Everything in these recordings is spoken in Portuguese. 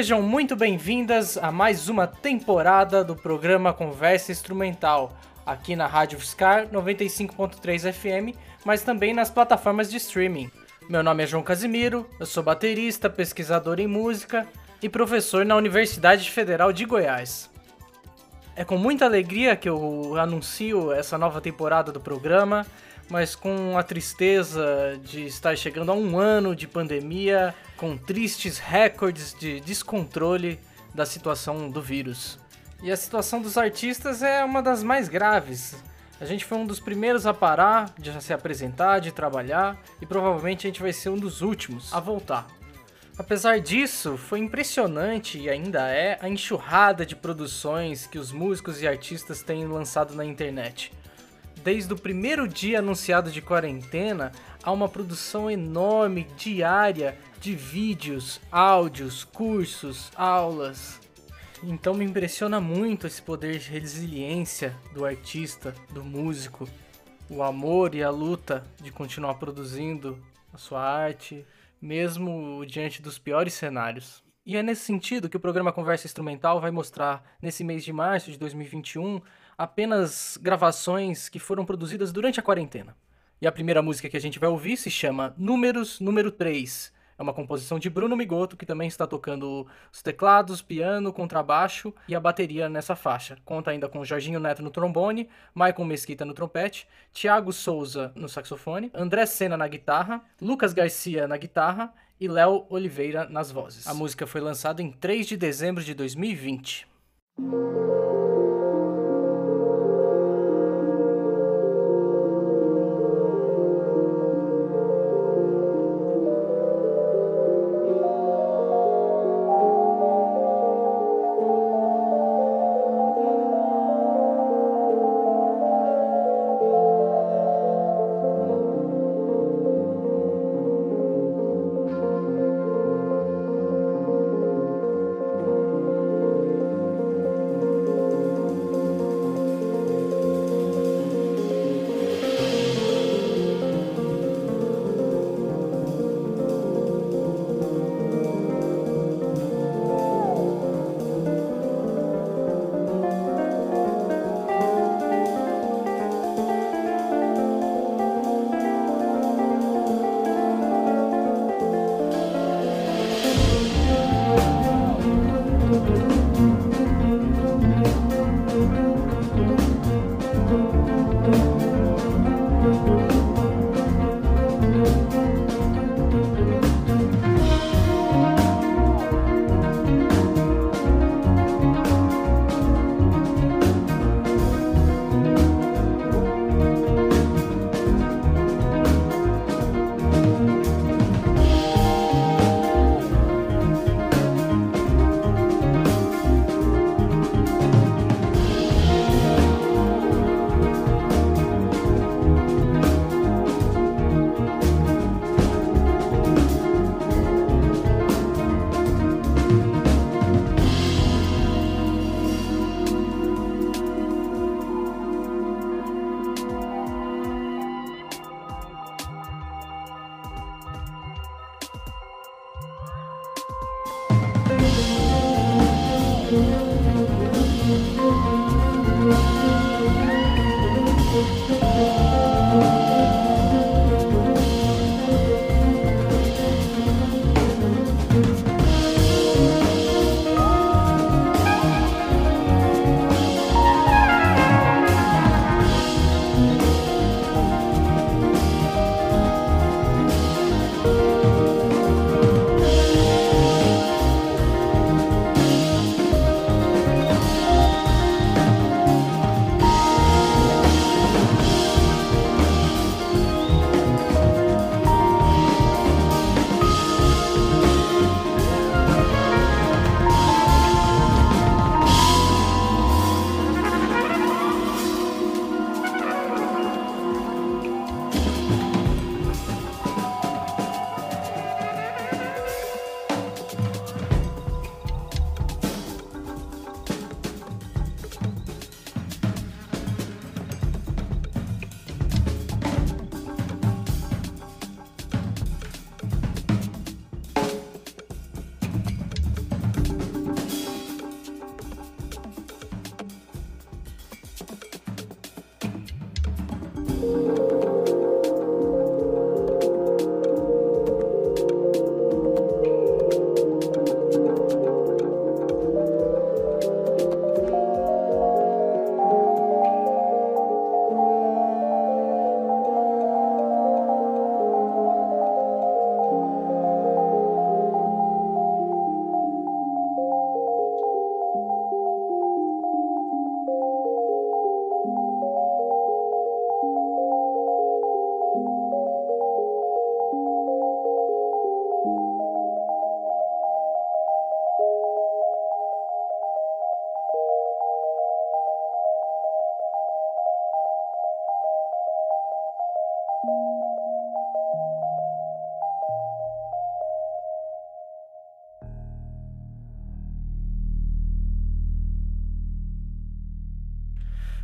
Sejam muito bem-vindas a mais uma temporada do programa Conversa Instrumental, aqui na Rádio Fiscar 95.3 FM, mas também nas plataformas de streaming. Meu nome é João Casimiro, eu sou baterista, pesquisador em música e professor na Universidade Federal de Goiás. É com muita alegria que eu anuncio essa nova temporada do programa, mas com a tristeza de estar chegando a um ano de pandemia, com tristes recordes de descontrole da situação do vírus. E a situação dos artistas é uma das mais graves. A gente foi um dos primeiros a parar de se apresentar, de trabalhar, e provavelmente a gente vai ser um dos últimos a voltar. Apesar disso, foi impressionante e ainda é a enxurrada de produções que os músicos e artistas têm lançado na internet. Desde o primeiro dia anunciado de quarentena, há uma produção enorme diária de vídeos, áudios, cursos, aulas. Então me impressiona muito esse poder de resiliência do artista, do músico, o amor e a luta de continuar produzindo a sua arte, mesmo diante dos piores cenários. E é nesse sentido que o programa Conversa Instrumental vai mostrar, nesse mês de março de 2021, apenas gravações que foram produzidas durante a quarentena. E a primeira música que a gente vai ouvir se chama Números Número 3. É uma composição de Bruno Migoto, que também está tocando os teclados, piano, contrabaixo e a bateria nessa faixa. Conta ainda com Jorginho Neto no trombone, Michael Mesquita no trompete, Thiago Souza no saxofone, André Sena na guitarra, Lucas Garcia na guitarra e Léo Oliveira nas vozes. A música foi lançada em 3 de dezembro de 2020.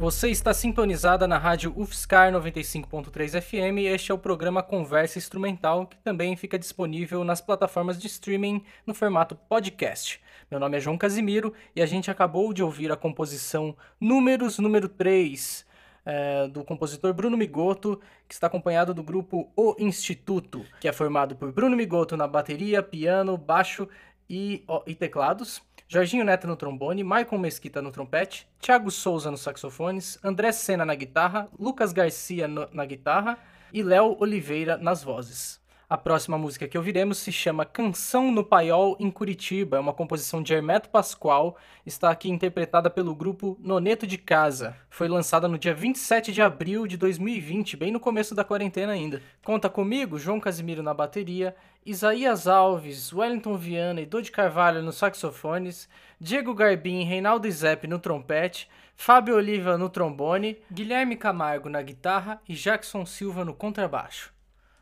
Você está sintonizada na rádio UFSCar 95.3 FM e este é o programa Conversa Instrumental, que também fica disponível nas plataformas de streaming no formato podcast. Meu nome é João Casimiro e a gente acabou de ouvir a composição Números número 3, é, do compositor Bruno Migoto, que está acompanhado do grupo O Instituto, que é formado por Bruno Migoto na bateria, piano, baixo e, ó, e teclados, Jorginho Neto no trombone, Maicon Mesquita no trompete, Thiago Souza nos saxofones, André Sena na guitarra, Lucas Garcia no, na guitarra e Léo Oliveira nas vozes. A próxima música que ouviremos se chama Canção no Paiol em Curitiba, é uma composição de Hermeto Pascoal, está aqui interpretada pelo grupo Noneto de Casa. Foi lançada no dia 27 de abril de 2020, bem no começo da quarentena ainda. Conta comigo, João Casimiro na bateria, Isaías Alves, Wellington Viana e Dodi Carvalho nos saxofones, Diego Garbim e Reinaldo Zepp no trompete, Fábio Oliva no trombone, Guilherme Camargo na guitarra e Jackson Silva no contrabaixo.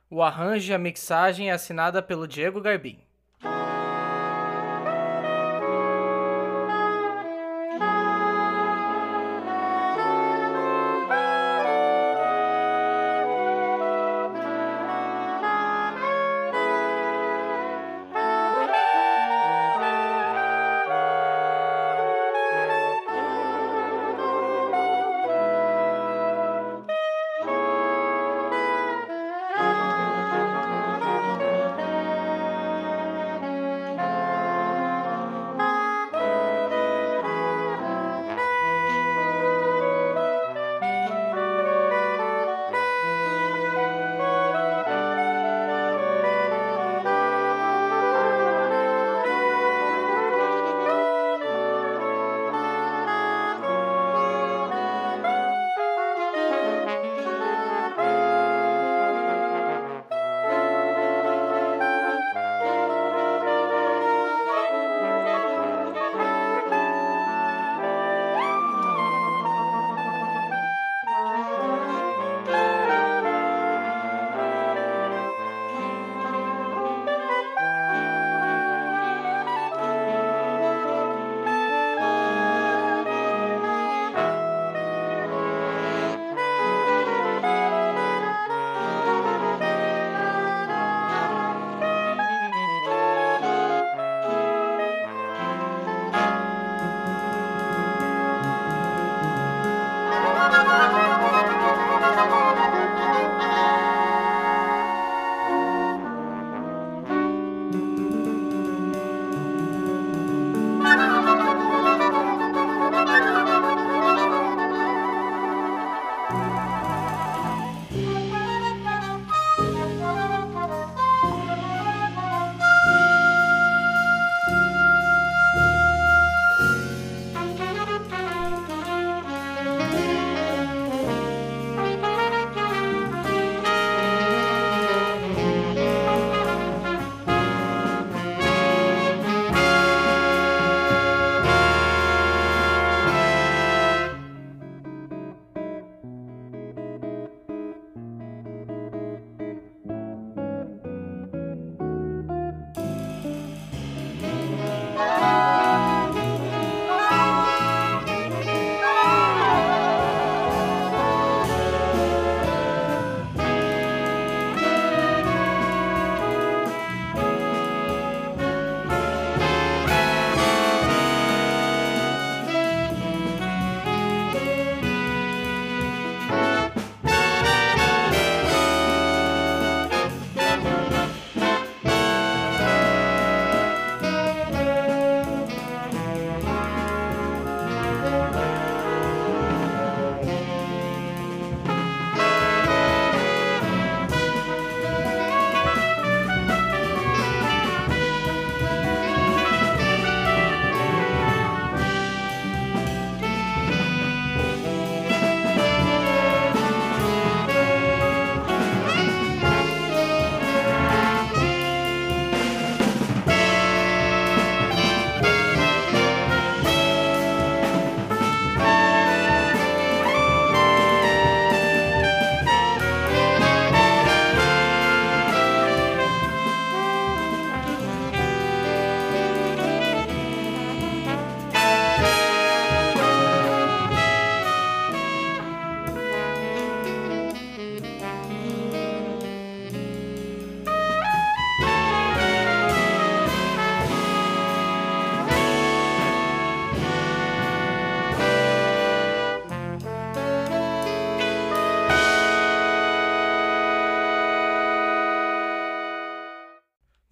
O arranjo e a mixagem é assinada pelo Diego Garbim.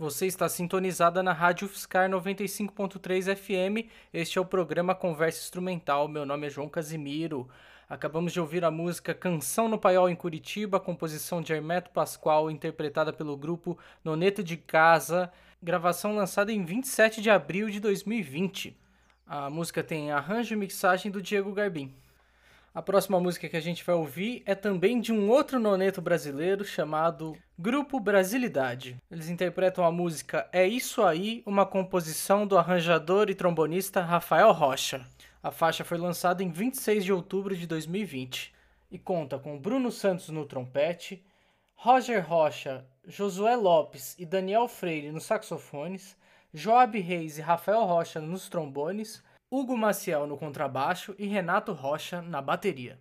Você está sintonizada na Rádio Fiscar 95.3 FM. Este é o programa Conversa Instrumental. Meu nome é João Casimiro. Acabamos de ouvir a música Canção no Paiol em Curitiba, composição de Hermeto Pascoal, interpretada pelo grupo Noneto de Casa, gravação lançada em 27 de abril de 2020. A música tem arranjo e mixagem do Diego Garbim. A próxima música que a gente vai ouvir é também de um outro noneto brasileiro chamado Grupo Brasilidade. Eles interpretam a música É Isso Aí, uma composição do arranjador e trombonista Rafael Rocha. A faixa foi lançada em 26 de outubro de 2020 e conta com Bruno Santos no trompete, Roger Rocha, Josué Lopes e Daniel Freire nos saxofones, Joab Reis e Rafael Rocha nos trombones, Hugo Maciel no contrabaixo e Renato Rocha na bateria.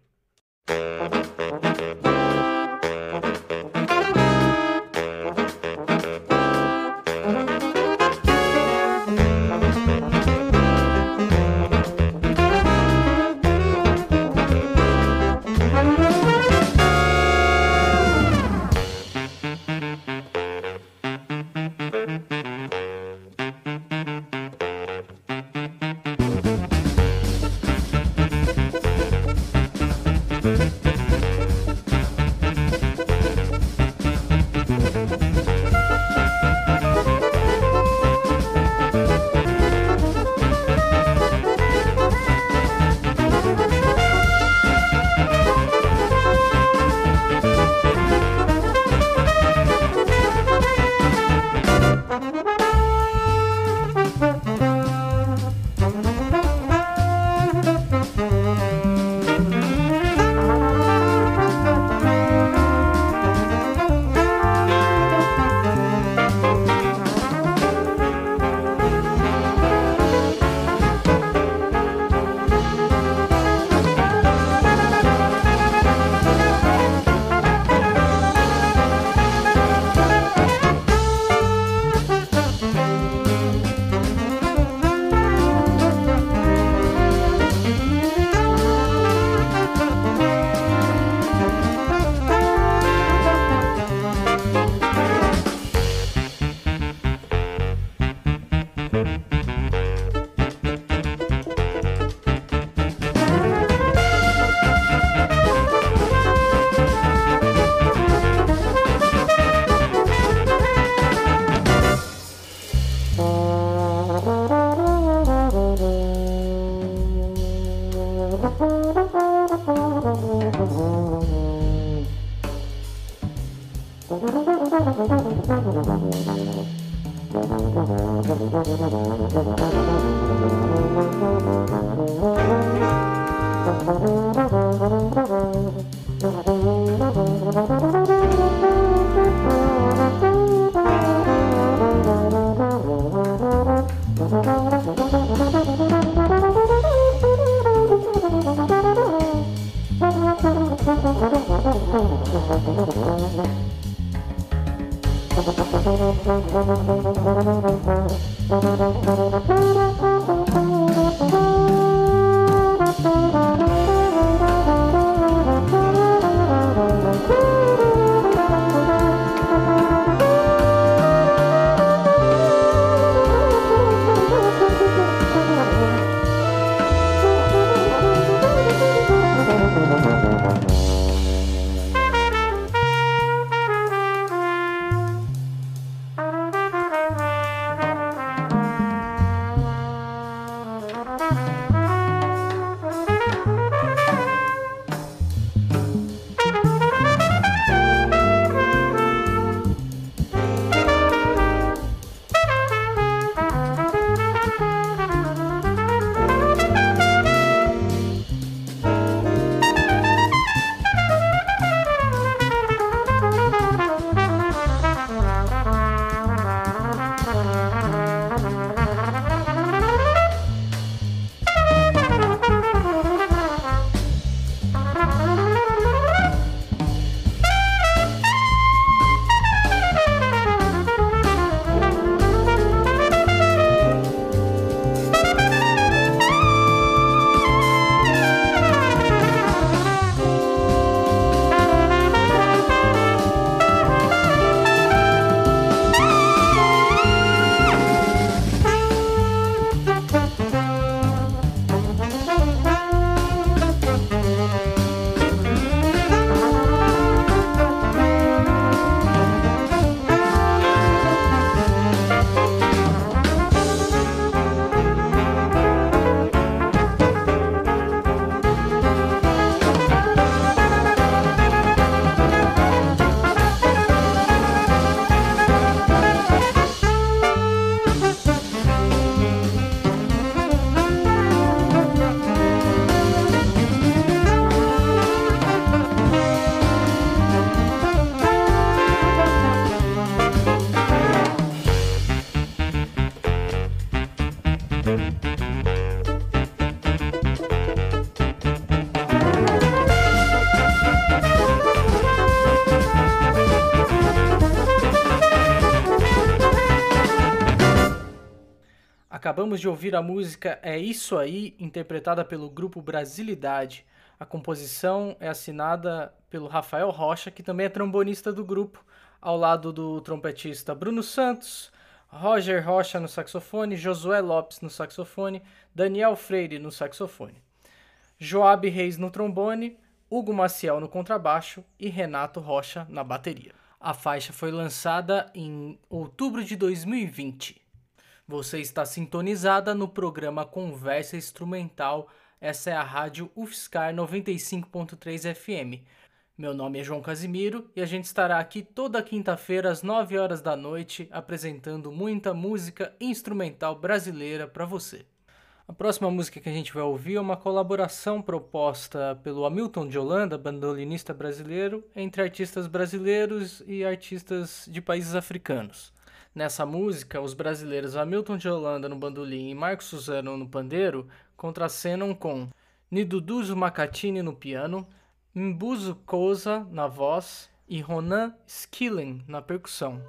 Acabamos de ouvir a música É Isso Aí, interpretada pelo grupo Brasilidade. A composição é assinada pelo Rafael Rocha, que também é trombonista do grupo, ao lado do trompetista Bruno Santos, Roger Rocha no saxofone, Josué Lopes no saxofone, Daniel Freire no saxofone, Joab Reis no trombone, Hugo Maciel no contrabaixo e Renato Rocha na bateria. A faixa foi lançada em outubro de 2020. Você está sintonizada no programa Conversa Instrumental. Essa é a rádio UFSCar 95.3 FM. Meu nome é João Casimiro e a gente estará aqui toda quinta-feira às 9 horas da noite apresentando muita música instrumental brasileira para você. A próxima música que a gente vai ouvir é uma colaboração proposta pelo Hamilton de Holanda, bandolinista brasileiro, entre artistas brasileiros e artistas de países africanos. Nessa música, os brasileiros Hamilton de Holanda no bandolim e Marcos Suzano no pandeiro contracenam com Niduduzo Macatini no piano, Mbuzo Koza na voz e Ronan Skillen na percussão.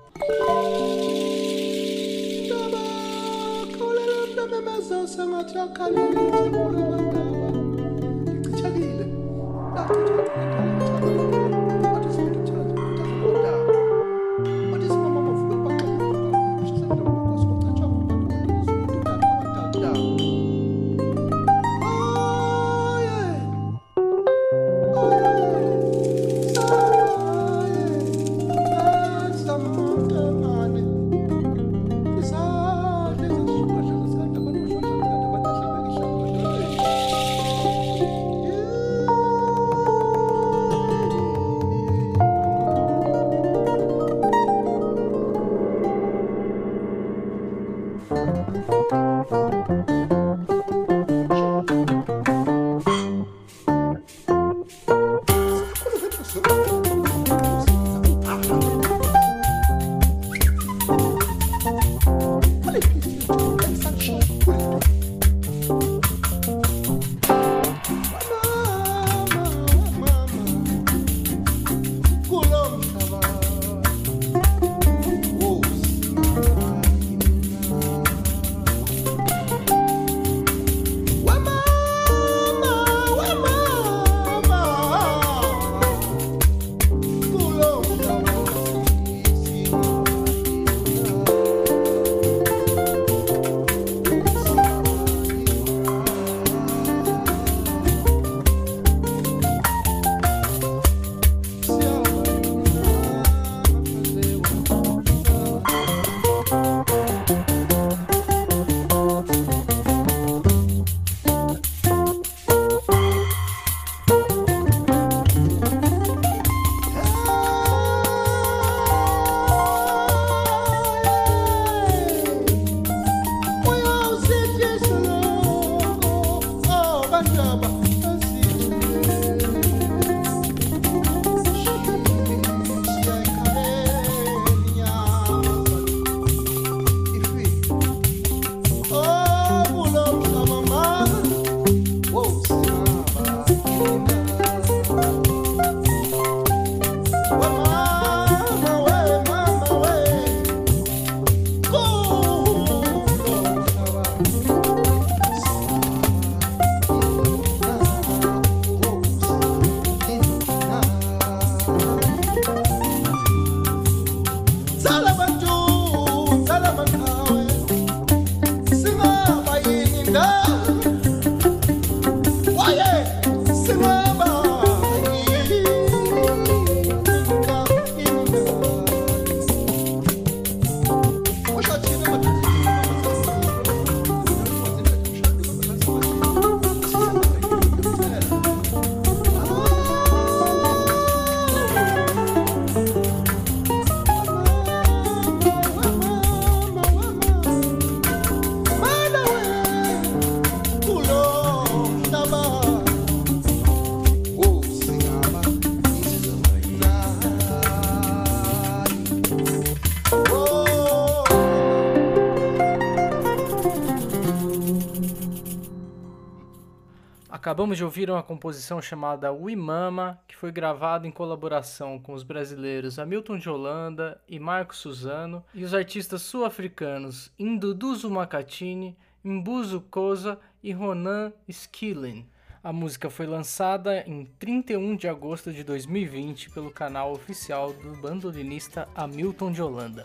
Acabamos de ouvir uma composição chamada We Mama, que foi gravada em colaboração com os brasileiros Hamilton de Holanda e Marco Suzano e os artistas sul-africanos Induduzo Makatini, Mbuzo Koza e Ronan Skillen. A música foi lançada em 31 de agosto de 2020 pelo canal oficial do bandolinista Hamilton de Holanda.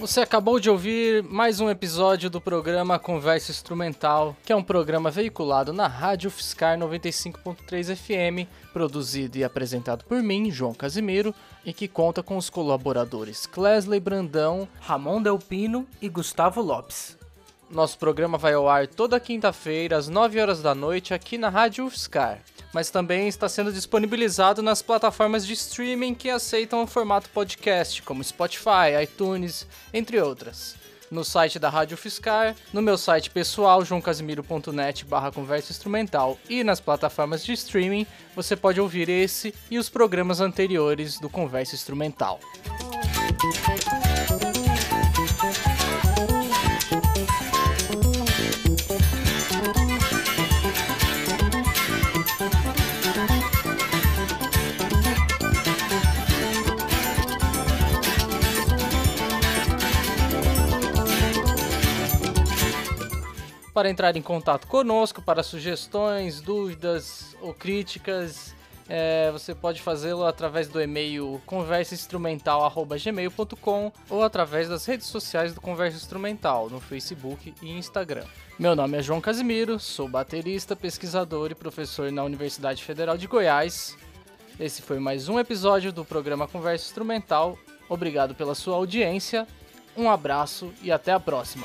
Você acabou de ouvir mais um episódio do programa Conversa Instrumental, que é um programa veiculado na Rádio Fiscar 95.3 FM, produzido e apresentado por mim, João Casimiro, e que conta com os colaboradores Clesley Brandão, Ramon Delpino e Gustavo Lopes. Nosso programa vai ao ar toda quinta-feira às 9 horas da noite aqui na Rádio UFSCar mas também está sendo disponibilizado nas plataformas de streaming que aceitam o formato podcast, como Spotify, iTunes, entre outras. No site da Rádio Fiscar, no meu site pessoal, joãocasimiro.net barra conversa instrumental e nas plataformas de streaming, você pode ouvir esse e os programas anteriores do Conversa Instrumental. Para entrar em contato conosco para sugestões, dúvidas ou críticas. É, você pode fazê-lo através do e-mail conversainstrumental.gmail.com ou através das redes sociais do Conversa Instrumental, no Facebook e Instagram. Meu nome é João Casimiro, sou baterista, pesquisador e professor na Universidade Federal de Goiás. Esse foi mais um episódio do programa Conversa Instrumental. Obrigado pela sua audiência, um abraço e até a próxima.